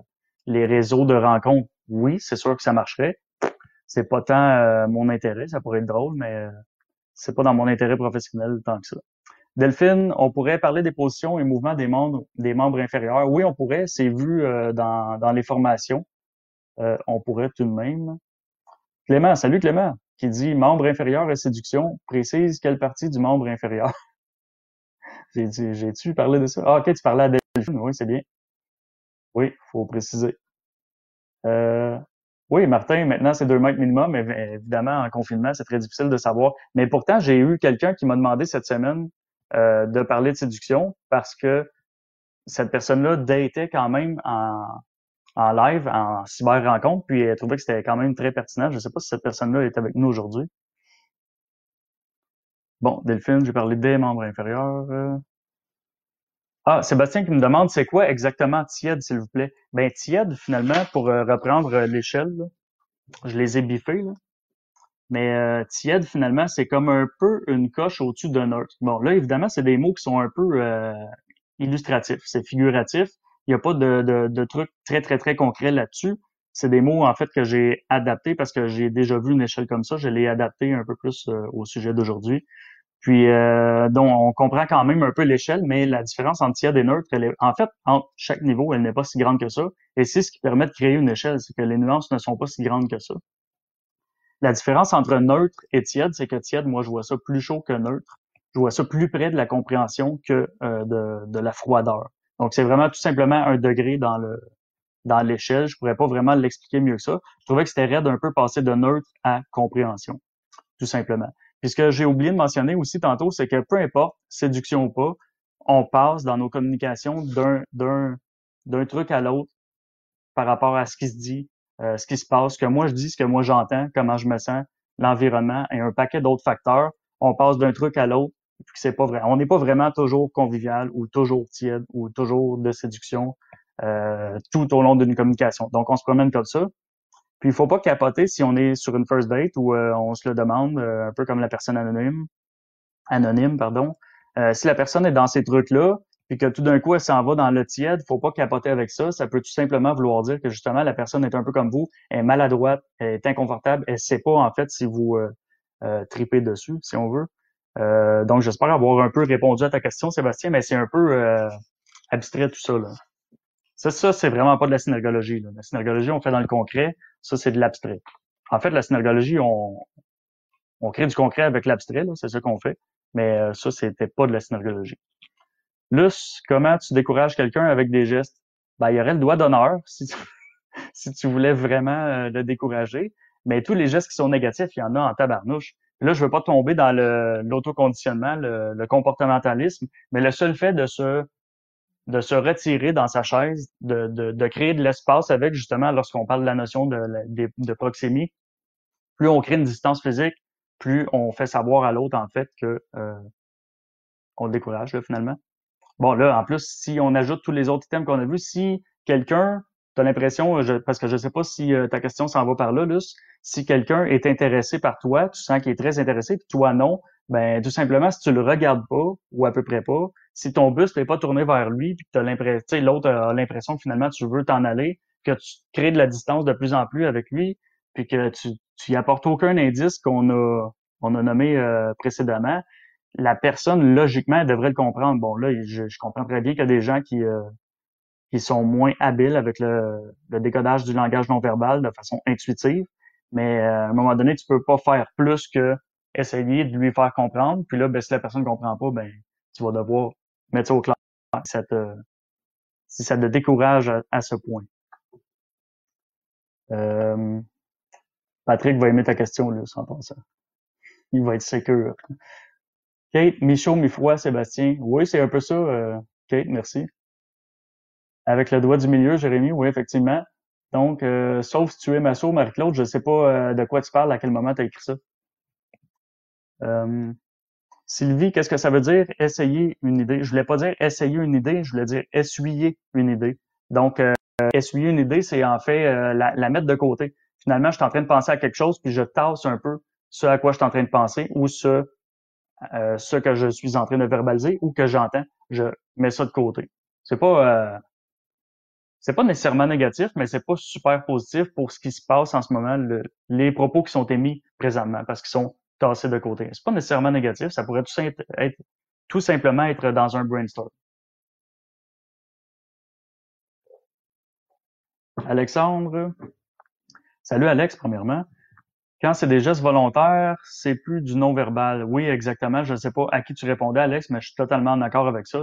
Speaker 1: les réseaux de rencontres. Oui, c'est sûr que ça marcherait. C'est pas tant mon intérêt, ça pourrait être drôle, mais c'est pas dans mon intérêt professionnel tant que ça. Delphine, on pourrait parler des positions et mouvements des membres, inférieurs. Oui, on pourrait. C'est vu dans, dans les formations. on pourrait tout de même. Clément, salut Clément qui dit membre inférieur et séduction, précise quelle partie du membre inférieur. (laughs) J'ai-tu parlé de ça? Ah, ok, tu parlais à Delphine, oui, c'est bien. Oui, faut préciser. Euh, oui, Martin, maintenant c'est deux mètres minimum, mais évidemment, en confinement, c'est très difficile de savoir. Mais pourtant, j'ai eu quelqu'un qui m'a demandé cette semaine euh, de parler de séduction parce que cette personne-là datait quand même en, en live, en cyber rencontre, puis elle trouvait que c'était quand même très pertinent. Je ne sais pas si cette personne-là est avec nous aujourd'hui. Bon, Delphine, j'ai parlé des membres inférieurs. Ah, Sébastien qui me demande c'est quoi exactement tiède, s'il vous plaît? Ben tiède, finalement, pour euh, reprendre euh, l'échelle, je les ai biffés, là. Mais euh, tiède, finalement, c'est comme un peu une coche au-dessus d'un autre. Bon, là, évidemment, c'est des mots qui sont un peu illustratifs, c'est figuratif. Il n'y a pas de, de, trucs très, très, très concrets là-dessus. C'est des mots, en fait, que j'ai adaptés parce que j'ai déjà vu une échelle comme ça. Je l'ai adapté un peu plus au sujet d'aujourd'hui. Puis, euh, donc, on comprend quand même un peu l'échelle, mais la différence entre tiède et neutre, elle est, en fait, entre chaque niveau, elle n'est pas si grande que ça. Et c'est ce qui permet de créer une échelle, c'est que les nuances ne sont pas si grandes que ça. La différence entre neutre et tiède, c'est que tiède, moi, je vois ça plus chaud que neutre. Je vois ça plus près de la compréhension que euh, de, de la froideur. Donc, c'est vraiment tout simplement un degré dans le dans l'échelle. Je pourrais pas vraiment l'expliquer mieux que ça. Je trouvais que c'était raide un peu passer de neutre à compréhension, tout simplement. Puis ce que j'ai oublié de mentionner aussi tantôt, c'est que peu importe, séduction ou pas, on passe dans nos communications d'un d'un truc à l'autre par rapport à ce qui se dit, euh, ce qui se passe, ce que moi je dis, ce que moi j'entends, comment je me sens, l'environnement et un paquet d'autres facteurs. On passe d'un truc à l'autre c'est pas vrai. On n'est pas vraiment toujours convivial ou toujours tiède ou toujours de séduction euh, tout au long d'une communication. Donc, on se promène comme ça. Puis, il faut pas capoter si on est sur une first date où euh, on se le demande, euh, un peu comme la personne anonyme, anonyme, pardon. si la personne est dans ces trucs-là, puis que tout d'un coup, elle s'en va dans le tiède, faut pas capoter avec ça. Ça peut tout simplement vouloir dire que justement, la personne est un peu comme vous, elle est maladroite, elle est inconfortable, elle sait pas en fait si vous euh, tripez dessus, si on veut. Euh, donc, j'espère avoir un peu répondu à ta question, Sébastien, mais c'est un peu euh, abstrait tout ça. Là. Ça, ça c'est vraiment pas de la synergologie. Là. La synergologie, on fait dans le concret. Ça, c'est de l'abstrait. En fait, la synergologie, on, on crée du concret avec l'abstrait, c'est ça qu'on fait. Mais euh, ça, c'était pas de la synergologie. Luce, comment tu décourages quelqu'un avec des gestes? Ben, il y aurait le doigt d'honneur (laughs) si tu, si tu voulais vraiment euh, le décourager. Mais tous les gestes qui sont négatifs, il y en a en tabarnouche. Là, je veux pas tomber dans l'autoconditionnement, le, le, comportementalisme, mais le seul fait de se de se retirer dans sa chaise, de, de, de créer de l'espace avec, justement, lorsqu'on parle de la notion de, de, plus on crée une distance physique, plus on fait savoir à l'autre, en fait, que euh, on décourage, là, finalement. Bon, là, en plus, si on ajoute tous les autres items qu'on a vus, si quelqu'un tu as l'impression, parce que je ne sais pas si euh, ta question s'en va par là, Luce, si quelqu'un est intéressé par toi, tu sens qu'il est très intéressé, puis toi non, ben tout simplement, si tu le regardes pas, ou à peu près pas, si ton bus n'est pas tourné vers lui, puis que l'impression, l'autre a l'impression que finalement tu veux t'en aller, que tu crées de la distance de plus en plus avec lui, puis que tu, tu y apportes aucun indice qu'on a, on a nommé euh, précédemment, la personne, logiquement, devrait le comprendre. Bon, là, je, je comprends très bien qu'il y a des gens qui, euh, qui sont moins habiles avec le, décodage du langage non verbal de façon intuitive. Mais euh, à un moment donné, tu peux pas faire plus que essayer de lui faire comprendre. Puis là, ben, si la personne ne comprend pas, ben tu vas devoir mettre ça au clair si ça te, si ça te décourage à, ce point. Euh, Patrick va aimer ta question, là, sans penser. Il va être sécure. Kate, mi-chaud, mi-froid, Sébastien. Oui, c'est un peu ça, euh, Kate, merci. Avec le doigt du milieu, Jérémy, oui, effectivement. Donc, euh, sauf si tu es Masso, Marie-Claude, je ne sais pas euh, de quoi tu parles, à quel moment tu as écrit ça. Euh, Sylvie, qu'est-ce que ça veut dire essayer une idée? Je voulais pas dire essayer une idée, je voulais dire essuyer une idée. Donc, euh, essuyer une idée, c'est en fait euh, la, la, mettre de côté. Finalement, je suis en train de penser à quelque chose, puis je tasse un peu ce à quoi je suis en train de penser ou ce, euh, ce que je suis en train de verbaliser ou que j'entends. Je mets ça de côté. C'est pas c'est pas nécessairement négatif, mais c'est pas super positif pour ce qui se passe en ce moment, les propos qui sont émis présentement, parce qu'ils sont tassés de côté. C'est pas nécessairement négatif, ça pourrait tout, simplement être dans un brainstorm. Alexandre. Salut Alex, premièrement. Quand c'est des gestes volontaires, c'est plus du non-verbal. Oui, exactement. Je ne sais pas à qui tu répondais, Alex, mais je suis totalement d'accord avec ça.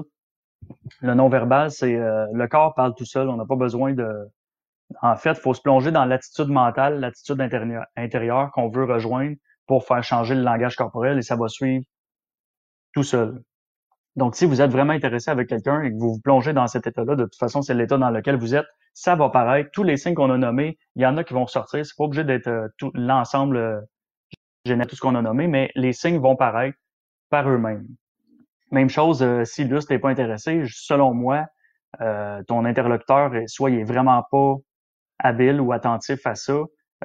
Speaker 1: Le non-verbal, c'est euh, le corps parle tout seul. On n'a pas besoin de. En fait, il faut se plonger dans l'attitude mentale, l'attitude intérieure qu'on veut rejoindre pour faire changer le langage corporel et ça va suivre tout seul. Donc, si vous êtes vraiment intéressé avec quelqu'un et que vous vous plongez dans cet état-là, de toute façon, c'est l'état dans lequel vous êtes, ça va paraître. Tous les signes qu'on a nommés, il y en a qui vont sortir. C'est pas obligé d'être euh, tout l'ensemble euh, tout ce qu'on a nommé, mais les signes vont paraître par eux-mêmes. Même chose, euh, si Luce n'est pas intéressé, selon moi, euh, ton interlocuteur, soit il vraiment pas habile ou attentif à ça,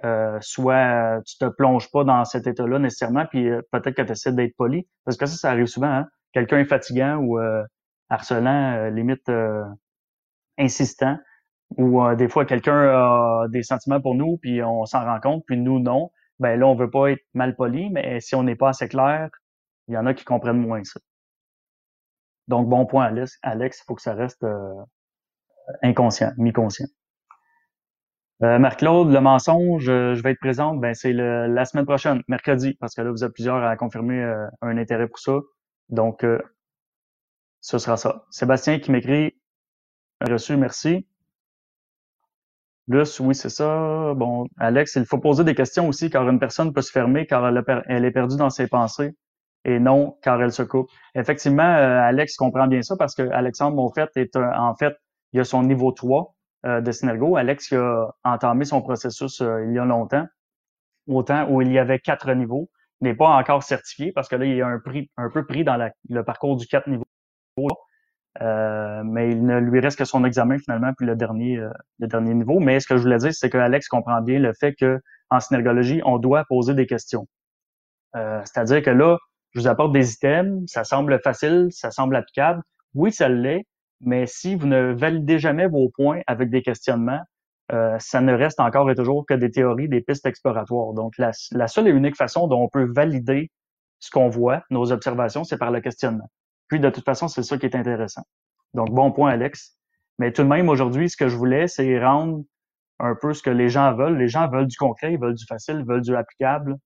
Speaker 1: euh, soit tu te plonges pas dans cet état-là nécessairement, puis peut-être que tu essaies d'être poli. Parce que ça, ça arrive souvent. Hein? Quelqu'un est fatigant ou harcelant, limite insistant, ou des fois quelqu'un a des sentiments pour nous, puis on s'en rend compte, puis nous non. Ben là, on veut pas être mal poli, mais si on n'est pas assez clair, il y en a qui comprennent moins ça. Donc, bon point, Alex. Alex, il faut que ça reste euh, inconscient, mi-conscient. Euh, Marc-Claude, le mensonge, euh, je vais être présente, ben c'est la semaine prochaine, mercredi, parce que là, vous êtes plusieurs à confirmer un intérêt pour ça. Donc, ce sera ça. Sébastien qui m'écrit reçu, merci. Plus, oui, c'est ça. Bon, Alex, il faut poser des questions aussi, car une personne peut se fermer car elle est perdue dans ses pensées et non car elle se coupe. Effectivement, euh, Alex comprend bien ça parce que Alexandre Monfette est en fait, il a son niveau 3 euh, de Synergo. Alex a entamé son processus euh, il y a longtemps, autant où il y avait quatre niveaux. Il n'est pas encore certifié parce que là, il a un prix un peu pris dans le parcours du quatre niveaux. mais il ne lui reste que son examen finalement, puis le dernier, le dernier niveau. Mais ce que je voulais dire, c'est que Alex comprend bien le fait que en synergologie, on doit poser des questions. C'est-à-dire que là, je vous apporte des items, ça semble facile, ça semble applicable. Oui, ça l'est, mais si vous ne validez jamais vos points avec des questionnements, euh, ça ne reste encore et toujours que des théories, des pistes exploratoires. Donc, la, seule et unique façon dont on peut valider ce qu'on voit, nos observations, c'est par le questionnement. Puis, de toute façon, c'est ça qui est intéressant. Donc, bon point, Alex. Mais tout de même, aujourd'hui, ce que je voulais, c'est rendre un peu ce que les gens veulent. Les gens veulent du concret, ils veulent du facile, ils veulent du applicable.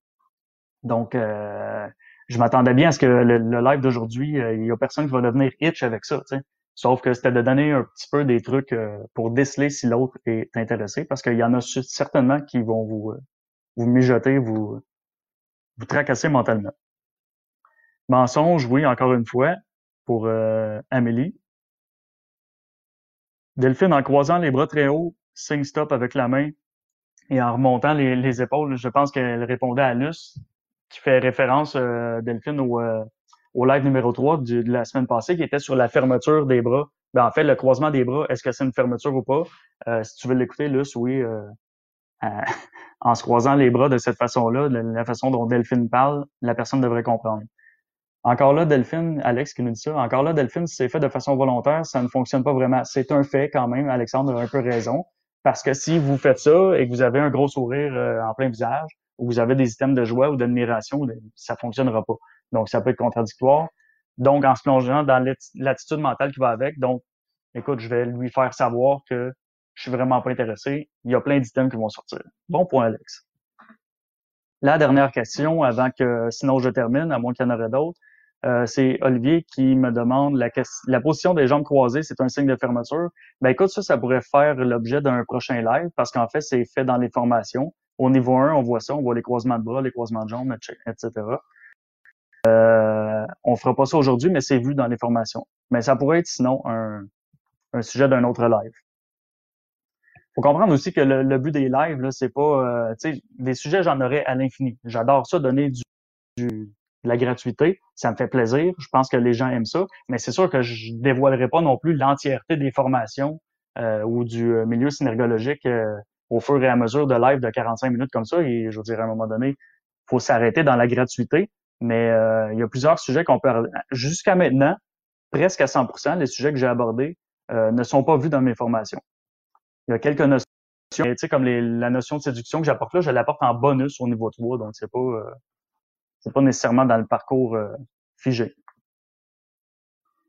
Speaker 1: Donc, euh, je m'attendais bien à ce que le, live d'aujourd'hui, euh, il y a personne qui va devenir itch avec ça, tu sais. Sauf que c'était de donner un petit peu des trucs euh, pour déceler si l'autre est intéressé, parce qu'il y en a certainement qui vont vous, euh, vous mijoter, vous, vous tracasser mentalement. Mensonge, oui, encore une fois, pour Amélie. Delphine, en croisant les bras très haut, signe stop avec la main et en remontant les, les épaules, je pense qu'elle répondait à Luce qui fait référence, euh, Delphine, au, euh, au live numéro 3 de la semaine passée, qui était sur la fermeture des bras. Ben, en fait, le croisement des bras, est-ce que c'est une fermeture ou pas? Euh, si tu veux l'écouter, Luce, oui, euh, (laughs) en se croisant les bras de cette façon-là, de la façon dont Delphine parle, la personne devrait comprendre. Encore là, Delphine, Alex qui nous dit ça, encore là, Delphine, c'est fait de façon volontaire, ça ne fonctionne pas vraiment. C'est un fait quand même, Alexandre a un peu raison, parce que si vous faites ça et que vous avez un gros sourire en plein visage, ou vous avez des items de joie ou d'admiration, ça fonctionnera pas. Donc, ça peut être contradictoire. Donc, en se plongeant dans l'attitude mentale qui va avec, donc, écoute, je vais lui faire savoir que je suis vraiment pas intéressé. Il y a plein d'items qui vont sortir. Bon point, Alex. La dernière question, avant que, sinon je termine, à moins qu'il y en aurait d'autres, euh, c'est Olivier qui me demande la, la position des jambes croisées, c'est un signe de fermeture. Ben écoute, ça, ça pourrait faire l'objet d'un prochain live parce qu'en fait, c'est fait dans les formations. Au niveau 1, on voit ça, on voit les croisements de bras, les croisements de jambes, etc. Euh, on fera pas ça aujourd'hui, mais c'est vu dans les formations. Mais ça pourrait être sinon un, sujet d'un autre live. Faut comprendre aussi que le, but des lives, là, c'est pas, euh, tu sais, des sujets, j'en aurais à l'infini. J'adore ça, donner du, la gratuité. Ça me fait plaisir. Je pense que les gens aiment ça. Mais c'est sûr que je dévoilerai pas non plus l'entièreté des formations euh, ou du euh, milieu synergologique au fur et à mesure de live de 45 minutes comme ça. Et je veux dire, à un moment donné, faut s'arrêter dans la gratuité. Mais il y a plusieurs sujets qu'on peut... Jusqu'à maintenant, presque à 100% les sujets que j'ai abordés ne sont pas vus dans mes formations. Il y a quelques notions, tu sais, comme la notion de séduction que j'apporte là, je l'apporte en bonus au niveau 3, donc c'est pas c'est pas nécessairement dans le parcours euh, figé.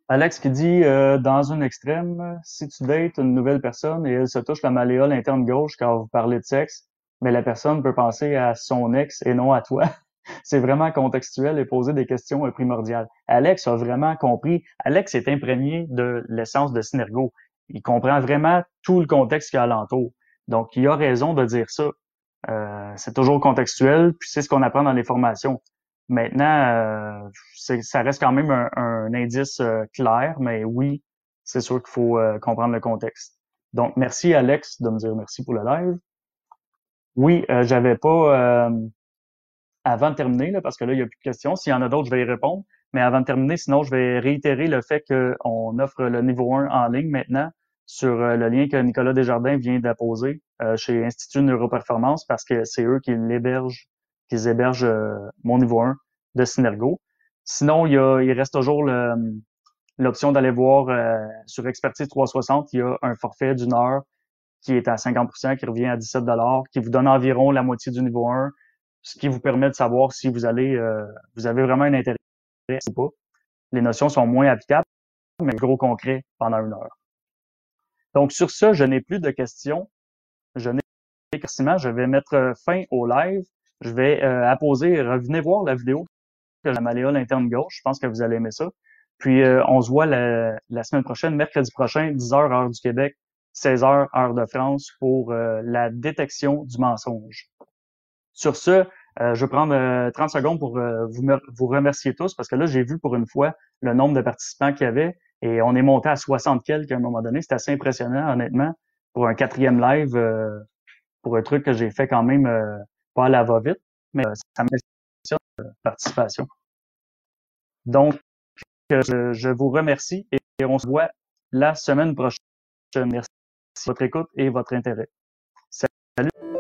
Speaker 1: Alex qui dit euh, dans un extrême, si tu dates une nouvelle personne et elle se touche la malléole interne gauche quand vous parlez de sexe, mais la personne peut penser à son ex et non à toi. C'est vraiment contextuel et poser des questions primordiales. Alex a vraiment compris. Alex est imprégné de l'essence de Synergo. Il comprend vraiment tout le contexte qui est alentour. Donc, il a raison de dire ça. Euh, c'est toujours contextuel, puis c'est ce qu'on apprend dans les formations. Maintenant, euh, ça reste quand même un, indice euh, clair, mais oui, c'est sûr qu'il faut euh, comprendre le contexte. Donc, merci Alex de me dire merci pour le live. Oui, j'avais pas avant de terminer, là, parce que là, il n'y a plus de questions. S'il y en a d'autres, je vais y répondre. Mais avant de terminer, sinon, je vais réitérer le fait qu'on offre le niveau 1 en ligne maintenant sur le lien que Nicolas Desjardins vient d'apposer chez Institut Neuroperformance parce que c'est eux qui l'hébergent qu'ils hébergent euh, mon niveau 1 de Synergo. Sinon, il, y a, il reste toujours l'option d'aller voir euh, sur Expertise 360, il y a un forfait d'une heure qui est à 50% qui revient à 17 qui vous donne environ la moitié du niveau 1, ce qui vous permet de savoir si vous allez euh, vous avez vraiment un intérêt ou pas. Les notions sont moins applicables, mais gros concret pendant une heure. Donc sur ça, je n'ai plus de questions. Je n'ai je vais mettre fin au live je vais euh, apposer, revenez voir la vidéo de la malléole interne gauche. Je pense que vous allez aimer ça. Puis euh, on se voit la, semaine prochaine, mercredi prochain, 10h heure du Québec, 16h heure de France pour euh, la détection du mensonge. Sur ce, je vais prendre 30 secondes pour vous, vous remercier tous parce que là, j'ai vu pour une fois le nombre de participants qu'il y avait et on est monté à 60 quelques à un moment donné. C'est assez impressionnant, honnêtement, pour un quatrième live, pour un truc que j'ai fait quand même pas à la va-vite, mais euh, ça m'impressionne la participation. Donc, je, je, vous remercie et on se voit la semaine prochaine. Merci de votre écoute et votre intérêt. Salut!